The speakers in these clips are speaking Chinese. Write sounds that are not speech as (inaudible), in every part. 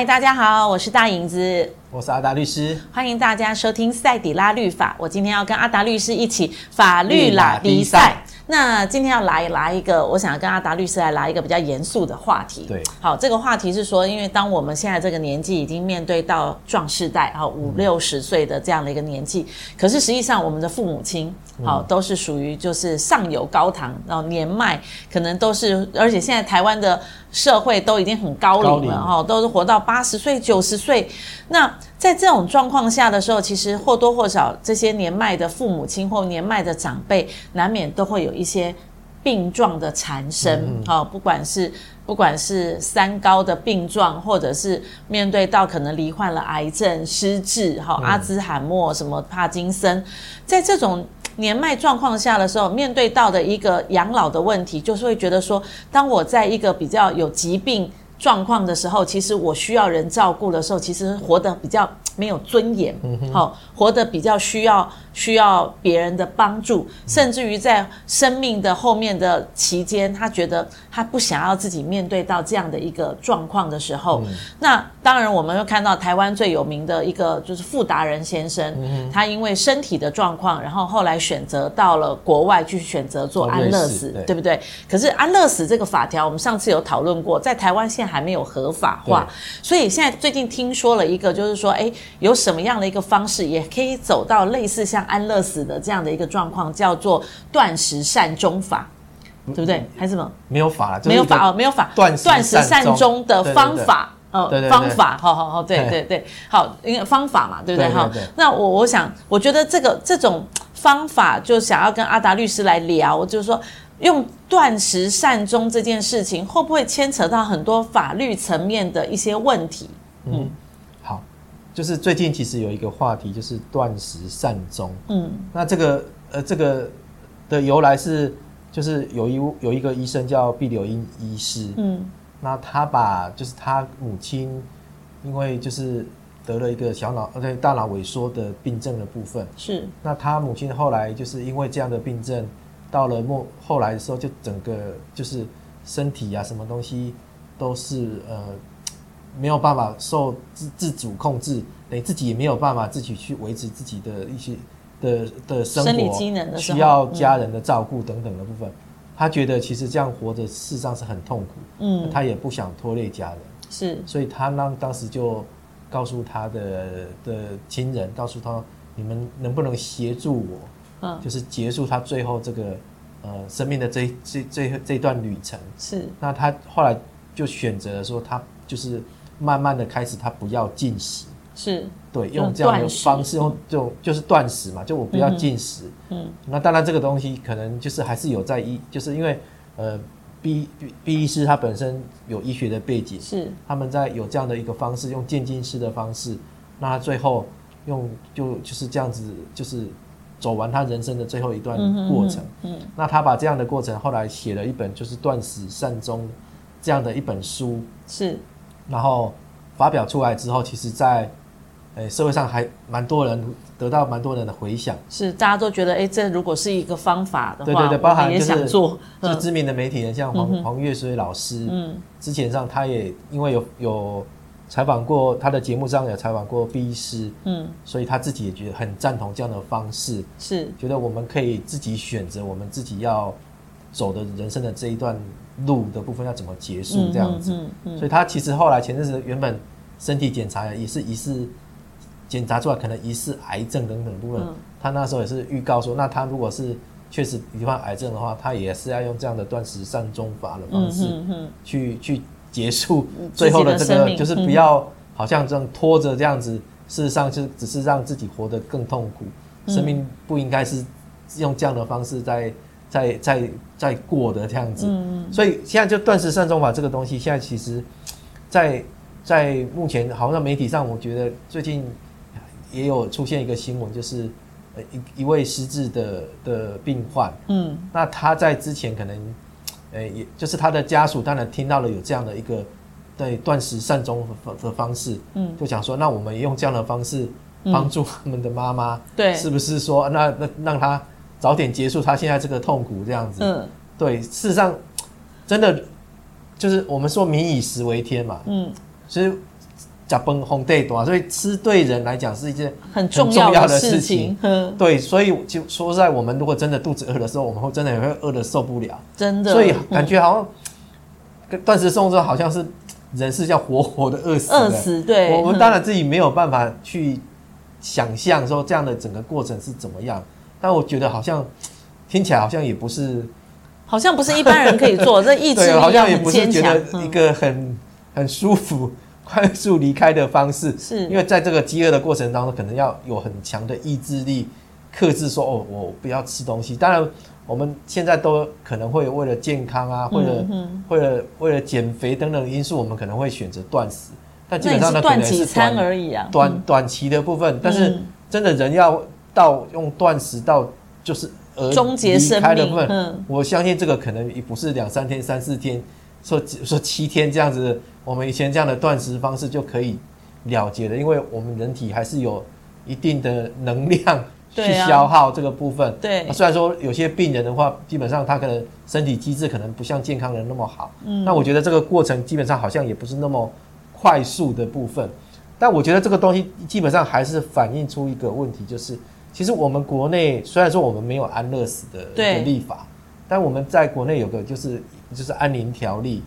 嗨，大家好，我是大影子，我是阿达律师，欢迎大家收听赛底拉律法。我今天要跟阿达律师一起法律拉比赛。那今天要来来一个，我想要跟阿达律师来来一个比较严肃的话题。对，好，这个话题是说，因为当我们现在这个年纪已经面对到壮世代，啊五六十岁的这样的一个年纪，可是实际上我们的父母亲，好都是属于就是上有高堂，然后年迈可能都是，而且现在台湾的社会都已经很高龄了，哈，都是活到八十岁、九十岁。那在这种状况下的时候，其实或多或少这些年迈的父母亲或年迈的长辈，难免都会有一些病状的缠身，好，不管是不管是三高的病状，或者是面对到可能罹患了癌症、失智，哈，阿兹海默、什么帕金森，在这种年迈状况下的时候，面对到的一个养老的问题，就是会觉得说，当我在一个比较有疾病状况的时候，其实我需要人照顾的时候，其实活得比较没有尊严，好，活得比较需要。需要别人的帮助，甚至于在生命的后面的期间，他觉得他不想要自己面对到这样的一个状况的时候，嗯、那当然我们会看到台湾最有名的一个就是傅达人先生，嗯、他因为身体的状况，然后后来选择到了国外去选择做安乐死，对，对不对？可是安乐死这个法条，我们上次有讨论过，在台湾现在还没有合法化，所以现在最近听说了一个，就是说，哎，有什么样的一个方式也可以走到类似像。安乐死的这样的一个状况叫做断食善终法，对不对？还是什么？没有法了，没有法哦，没有法。断断食善终的方法，呃，方法，好好好，对对对，好，因为方法嘛，对不对？好，那我我想，我觉得这个这种方法，就想要跟阿达律师来聊，就是说，用断食善终这件事情，会不会牵扯到很多法律层面的一些问题？嗯。就是最近其实有一个话题，就是断食善终。嗯，那这个呃，这个的由来是，就是有一有一个医生叫毕柳英医师。嗯，那他把就是他母亲因为就是得了一个小脑呃对大脑萎缩的病症的部分。是。那他母亲后来就是因为这样的病症，到了末后来的时候，就整个就是身体啊什么东西都是呃。没有办法受自自主控制，等于自己也没有办法自己去维持自己的一些的的生活，生理机能的需要家人的照顾等等的部分。他觉得其实这样活着事实上是很痛苦，嗯，他也不想拖累家人，是，所以他呢当时就告诉他的的亲人，告诉他你们能不能协助我，嗯，就是结束他最后这个呃生命的这这这这段旅程。是，那他后来就选择了说他就是。慢慢的开始，他不要进食，是对，用这样的方式，用就就是断食嘛，就我不要进食。嗯，那当然这个东西可能就是还是有在医，就是因为呃，B B 医师他本身有医学的背景，是他们在有这样的一个方式，用渐进式的方式，那他最后用就就是这样子，就是走完他人生的最后一段过程。嗯，那他把这样的过程后来写了一本就是断食善终这样的一本书，是。然后发表出来之后，其实，在诶社会上还蛮多人得到蛮多人的回响。是，大家都觉得，哎，这如果是一个方法的话，对对对，包含就是也想做，就知名的媒体人，像黄、嗯、黄岳水老师，嗯，之前上他也因为有有采访过他的节目上有采访过毕医师，嗯，所以他自己也觉得很赞同这样的方式，是。觉得我们可以自己选择我们自己要走的人生的这一段。路的部分要怎么结束这样子，所以他其实后来前阵子原本身体检查也是疑似检查出来可能疑似癌症等等的部分，嗯、他那时候也是预告说，那他如果是确实罹患癌症的话，他也是要用这样的断食善终法的方式去、去结束最后的这个，就是不要好像这样拖着这样子，事实上是只是让自己活得更痛苦，生命不应该是用这样的方式在。在在在过的这样子，所以现在就断食善终法这个东西，现在其实在，在在目前好像媒体上，我觉得最近也有出现一个新闻，就是呃一一位失智的的病患，嗯，那他在之前可能，呃，也就是他的家属当然听到了有这样的一个对断食善终的方式，嗯，就想说，那我们用这样的方式帮助他们的妈妈，对，是不是说那那让他。早点结束他现在这个痛苦，这样子。嗯，对，事实上，真的就是我们说民以食为天嘛。嗯，其实加崩红对多，所以吃对人来讲是一件很重要的事情。对，所以就说实在，我们如果真的肚子饿的时候，我们会真的也会饿的受不了。真的，所以感觉好像断食送之好像是人是要活活的饿死。饿死，对。我们当然自己没有办法去想象说这样的整个过程是怎么样，但我觉得好像听起来好像也不是，好像不是一般人可以做。(laughs) 这意志力好像也不是觉得一个很很舒服。(laughs) 快速离开的方式，是因为在这个饥饿的过程当中，可能要有很强的意志力，克制说哦，我不要吃东西。当然，我们现在都可能会为了健康啊，为了、嗯、为了为了减肥等等的因素，我们可能会选择断食。但基本上呢，断几餐而已啊，短短期的部分。但是真的人要到用断食到就是而终结生命的我相信这个可能也不是两三天、三四天。说说七天这样子，我们以前这样的断食方式就可以了结了，因为我们人体还是有一定的能量去消耗这个部分。对，虽然说有些病人的话，基本上他可能身体机制可能不像健康人那么好。嗯，那我觉得这个过程基本上好像也不是那么快速的部分。但我觉得这个东西基本上还是反映出一个问题，就是其实我们国内虽然说我们没有安乐死的立法，但我们在国内有个就是。就是安宁条例，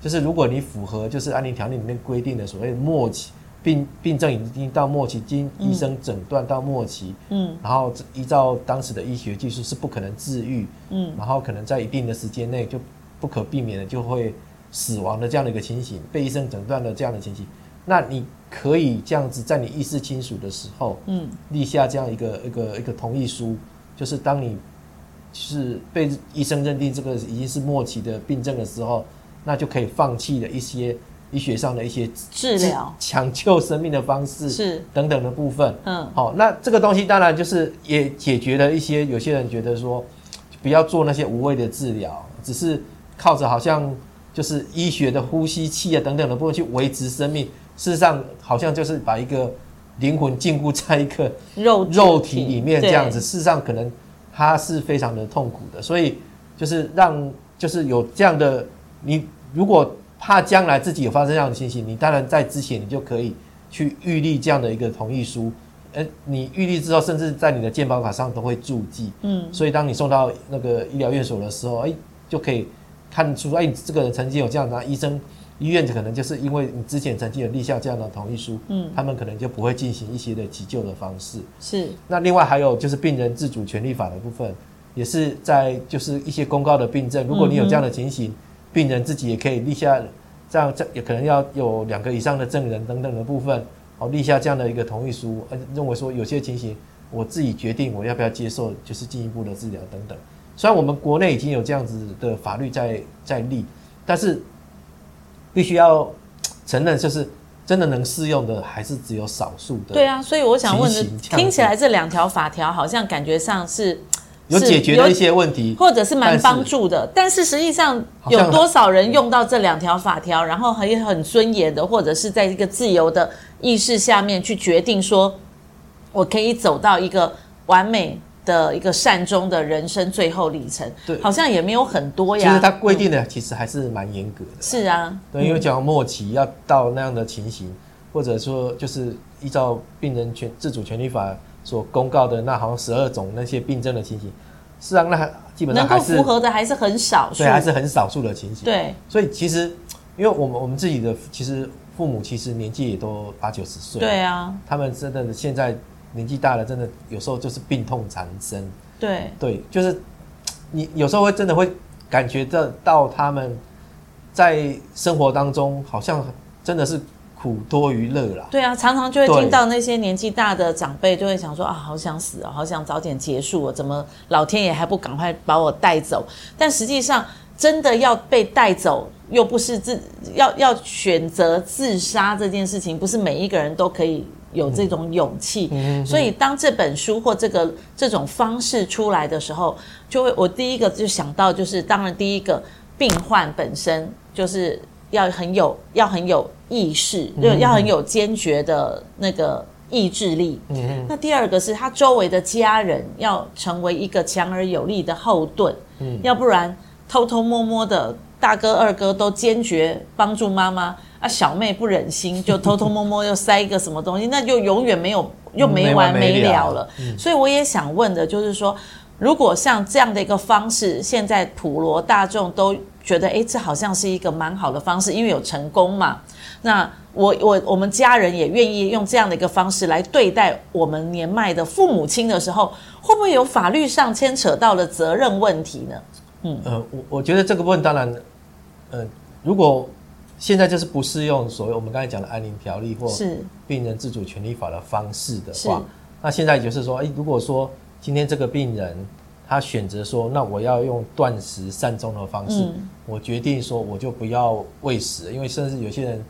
就是如果你符合就是安宁条例里面规定的所谓末期病病症已经到末期，经医生诊断到末期，嗯，然后依照当时的医学技术是不可能治愈，嗯，然后可能在一定的时间内就不可避免的就会死亡的这样的一个情形，被医生诊断的这样的情形，那你可以这样子在你意识清楚的时候，嗯，立下这样一个一个一个同意书，就是当你。是被医生认定这个已经是末期的病症的时候，那就可以放弃了一些医学上的一些治疗、抢救生命的方式是等等的部分。嗯，好，那这个东西当然就是也解决了一些有些人觉得说不要做那些无谓的治疗，只是靠着好像就是医学的呼吸器啊等等的部分去维持生命。事实上，好像就是把一个灵魂禁锢在一个肉肉体里面这样子。事实上，可能。他是非常的痛苦的，所以就是让就是有这样的，你如果怕将来自己有发生这样的情形，你当然在之前你就可以去预立这样的一个同意书，呃，你预立之后，甚至在你的健保卡上都会注记，嗯，所以当你送到那个医疗院所的时候，哎，就可以看出，哎，这个人曾经有这样的医生。医院可能就是因为你之前曾经有立下这样的同意书，嗯，他们可能就不会进行一些的急救的方式。是。那另外还有就是病人自主权利法的部分，也是在就是一些公告的病症，如果你有这样的情形，病人自己也可以立下这样这也可能要有两个以上的证人等等的部分，哦，立下这样的一个同意书，呃，认为说有些情形我自己决定我要不要接受，就是进一步的治疗等等。虽然我们国内已经有这样子的法律在在立，但是。必须要承认，就是真的能适用的，还是只有少数的。对啊，所以我想问的，听起来这两条法条好像感觉上是有解决的一些问题，或者是蛮帮助的。但是实际上有多少人用到这两条法条，然后很很尊严的，或者是在一个自由的意识下面去决定说，我可以走到一个完美。的一个善终的人生最后里程，对，好像也没有很多呀。其实它规定的其实还是蛮严格的。是啊，对，因为讲末期要到那样的情形，或者说就是依照病人权自主权利法所公告的那好像十二种那些病症的情形，是啊，那基本上能够符合的还是很少数，对，还是很少数的情形。对，所以其实因为我们我们自己的其实父母其实年纪也都八九十岁，对啊，他们真的现在。年纪大了，真的有时候就是病痛缠身。对对，就是你有时候会真的会感觉得到他们在生活当中好像真的是苦多于乐啦。对啊，常常就会听到那些年纪大的长辈就会想说啊，好想死啊，好想早点结束啊，怎么老天爷还不赶快把我带走？但实际上，真的要被带走，又不是自要要选择自杀这件事情，不是每一个人都可以。有这种勇气，嗯，所以当这本书或这个这种方式出来的时候，就会我第一个就想到，就是当然第一个病患本身就是要很有要很有意识，就要很有坚决的那个意志力。嗯，那第二个是他周围的家人要成为一个强而有力的后盾，嗯，要不然偷偷摸摸的大哥二哥都坚决帮助妈妈，啊，小妹不忍心，(laughs) 就偷偷摸摸又塞一个什么东西，那就永远没有又没完没了了。嗯、所以我也想问的就是说，如果像这样的一个方式，现在普罗大众都觉得，哎，这好像是一个蛮好的方式，因为有成功嘛。那我我我们家人也愿意用这样的一个方式来对待我们年迈的父母亲的时候，会不会有法律上牵扯到了责任问题呢？嗯呃，我我觉得这个部分当然，呃，如果现在就是不适用所谓我们刚才讲的安宁条例或是病人自主权利法的方式的话，那现在就是说，哎，如果说今天这个病人他选择说，那我要用断食善终的方式，嗯，我决定说我就不要喂食，因为甚至有些人。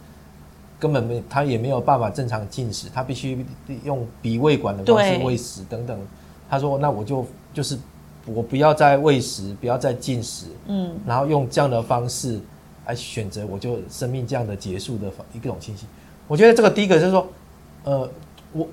根本没，他也没有办法正常进食，他必须用鼻胃管的方式喂食等等。他说：“那我就就是我不要再喂食，不要再进食，嗯，然后用这样的方式来选择，我就生命这样的结束的一种情形。我觉得这个第一个就是说，呃，我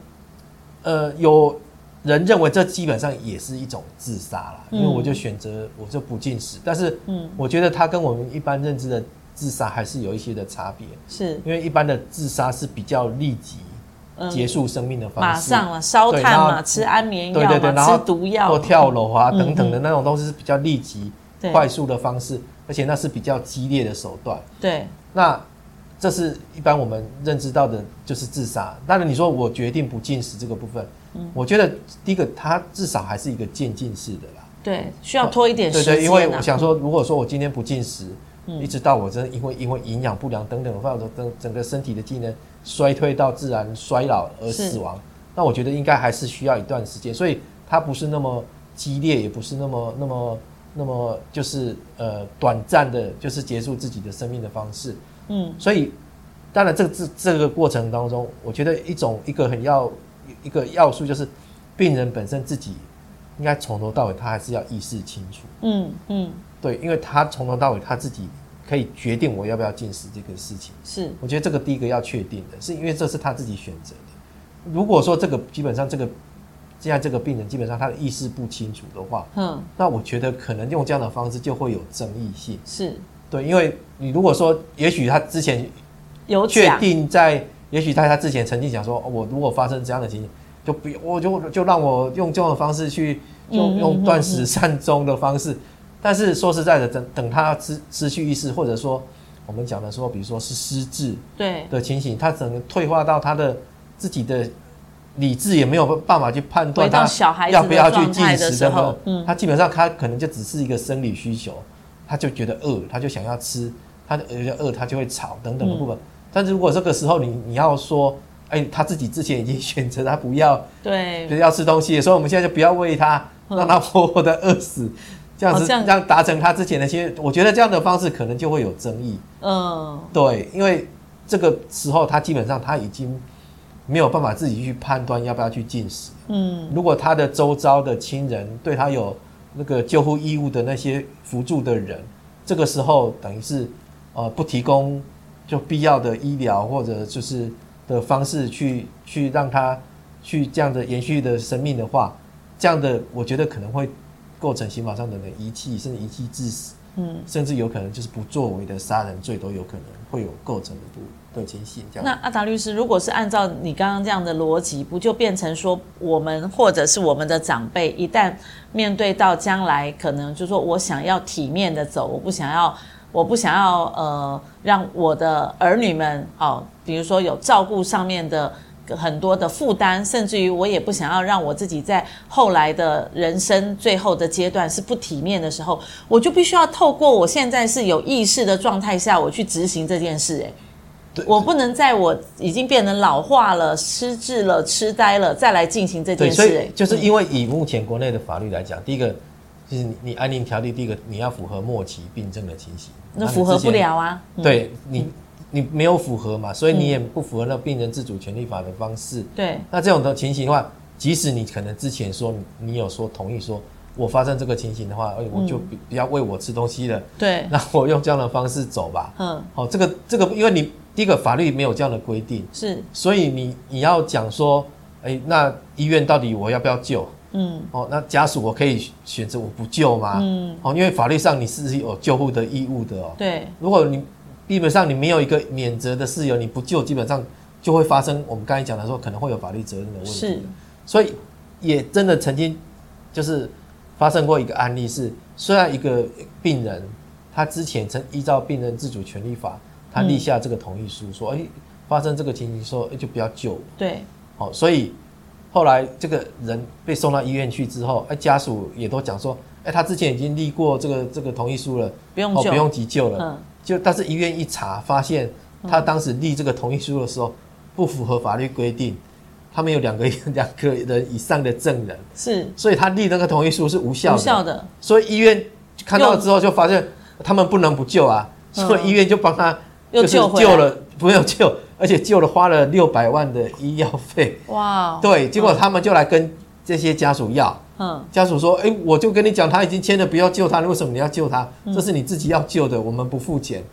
呃有人认为这基本上也是一种自杀啦，因为我就选择我就不进食，但是嗯，我觉得它跟我们一般认知的。自杀还是有一些的差别，是因为一般的自杀是比较立即结束生命的方式，马上了烧炭嘛，吃安眠药，对对对，然后吃毒药或跳楼啊等等的那种都是比较立即、快速的方式，而且那是比较激烈的手段。对，那这是一般我们认知到的，就是自杀。当然，你说我决定不进食这个部分，我觉得第一个，它至少还是一个渐进式的啦。对，需要拖一点时间。对对，因为我想说，如果说我今天不进食。一直到我真的因为因为营养不良等等的话，整整个身体的机能衰退到自然衰老而死亡，那我觉得应该还是需要一段时间，所以它不是那么激烈，也不是那么那么那么就是呃短暂的，就是结束自己的生命的方式。嗯，所以当然这个这这个过程当中，我觉得一种一个很要一个要素就是病人本身自己应该从头到尾他还是要意识清楚。嗯嗯。对，因为他从头到尾他自己可以决定我要不要进食这个事情。是，我觉得这个第一个要确定的，是因为这是他自己选择的。如果说这个基本上这个现在这个病人基本上他的意识不清楚的话，嗯，那我觉得可能用这样的方式就会有争议性。是，对，因为你如果说也许他之前有确定在，也许在他之前曾经讲说，我如果发生这样的情形，就不我就就让我用这样的方式去用用断食善终的方式。但是说实在的，等等他失失去意识，或者说我们讲的说，比如说是失智对的情形，他整个退化到他的自己的理智也没有办法去判断他要不要去进食的时候，他基本上他可能就只是一个生理需求，他就觉得饿，他就想要吃，他就饿，他就会吵等等的部分。但是如果这个时候你你要说，哎，他自己之前已经选择他不要对，不要吃东西，所以我们现在就不要喂他，让他活活的饿死。这样子，这样达成他之前的些，我觉得这样的方式可能就会有争议。嗯，对，因为这个时候他基本上他已经没有办法自己去判断要不要去进食。嗯，如果他的周遭的亲人对他有那个救护义务的那些辅助的人，这个时候等于是呃不提供就必要的医疗或者就是的方式去去让他去这样的延续的生命的话，这样的我觉得可能会。构成刑法上的遗弃，甚至遗弃致死，嗯，甚至有可能就是不作为的杀人罪都有可能会有构成的不的情形。这样，那阿达律师，如果是按照你刚刚这样的逻辑，不就变成说，我们或者是我们的长辈，一旦面对到将来可能就是说我想要体面的走，我不想要，我不想要呃，让我的儿女们哦，比如说有照顾上面的。很多的负担，甚至于我也不想要让我自己在后来的人生最后的阶段是不体面的时候，我就必须要透过我现在是有意识的状态下，我去执行这件事。哎，我不能在我已经变得老化了、失智了、痴呆了再来进行这件事。哎，就是因为以目前国内的法律来讲，第一个就是你你安宁条例，第一个你要符合末期病症的情形，那符合不了啊。对你。你没有符合嘛，所以你也不符合那病人自主权利法的方式。对，那这种的情形的话，即使你可能之前说你有说同意说，我发生这个情形的话，哎，我就不要喂我吃东西了。对，那我用这样的方式走吧。嗯，好，这个这个，因为你第一个法律没有这样的规定，是，所以你你要讲说，哎，那医院到底我要不要救？嗯，哦，那家属我可以选择我不救吗？嗯，哦，因为法律上你是有救护的义务的哦。对，如果你基本上你没有一个免责的事由，你不救，基本上就会发生我们刚才讲的说可能会有法律责任的问题。是，所以也真的曾经就是发生过一个案例是，虽然一个病人他之前曾依照病人自主权利法，他立下这个同意书，说，哎、欸，发生这个情形说，哎，就不要救。对，好，所以。后来这个人被送到医院去之后，哎，家属也都讲说，哎，他之前已经立过这个这个同意书了，不用救，不用急救了。嗯，就但是医院一查，发现他当时立这个同意书的时候不符合法律规定，他们有两个两个人以上的证人，是，所以他立那个同意书是无效的。无效的。所以医院看到之后就发现他们不能不救啊，所以医院就帮他就是救了，不用救。而且救了，花了六百万的医药费。哇！对，结果他们就来跟这些家属要。嗯。家属说：“哎，我就跟你讲，他已经签了，不要救他，为什么你要救他？这是你自己要救的，我们不付钱。”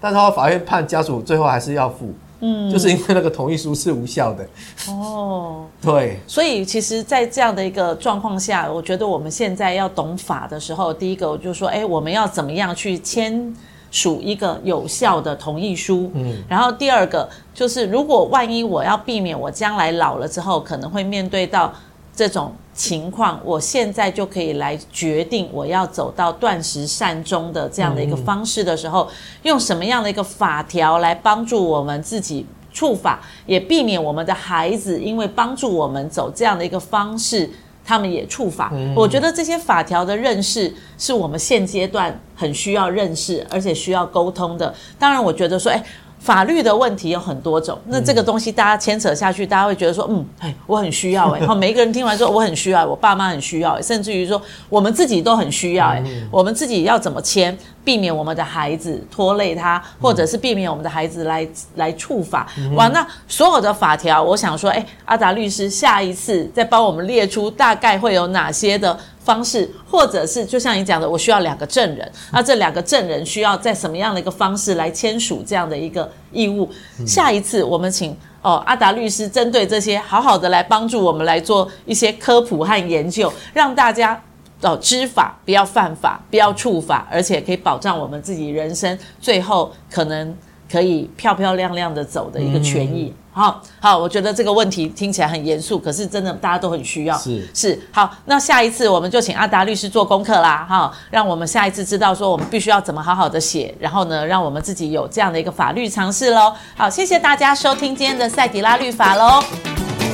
但是，法院判家属最后还是要付。嗯。就是因为那个同意书是无效的。哦。(laughs) 对。所以，其实，在这样的一个状况下，我觉得我们现在要懂法的时候，第一个我就说：“哎，我们要怎么样去签？”署一个有效的同意书，嗯，然后第二个就是，如果万一我要避免我将来老了之后可能会面对到这种情况，我现在就可以来决定我要走到断食善终的这样的一个方式的时候，用什么样的一个法条来帮助我们自己触法，也避免我们的孩子因为帮助我们走这样的一个方式。他们也触法，我觉得这些法条的认识是我们现阶段很需要认识，而且需要沟通的。当然，我觉得说，哎。法律的问题有很多种，那这个东西大家牵扯下去，大家会觉得说，嗯，哎，我很需要哎，然 (laughs) 后每一个人听完说我很需要，我爸妈很需要，甚至于说我们自己都很需要哎，我们自己要怎么签，避免我们的孩子拖累他，或者是避免我们的孩子来来触法。哇，那所有的法条，我想说，哎，阿达律师下一次再帮我们列出大概会有哪些的。方式，或者是就像你讲的，我需要两个证人，那这两个证人需要在什么样的一个方式来签署这样的一个义务？下一次我们请哦阿达律师针对这些好好的来帮助我们来做一些科普和研究，让大家哦知法，不要犯法，不要触法，而且可以保障我们自己人生最后可能可以漂漂亮亮的走的一个权益。好好，我觉得这个问题听起来很严肃，可是真的大家都很需要。是是，好，那下一次我们就请阿达律师做功课啦，哈，让我们下一次知道说我们必须要怎么好好的写，然后呢，让我们自己有这样的一个法律常识喽。好，谢谢大家收听今天的赛迪拉律法喽。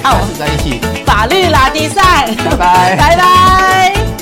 好，我们在一起，法律拉迪赛，拜拜，拜拜。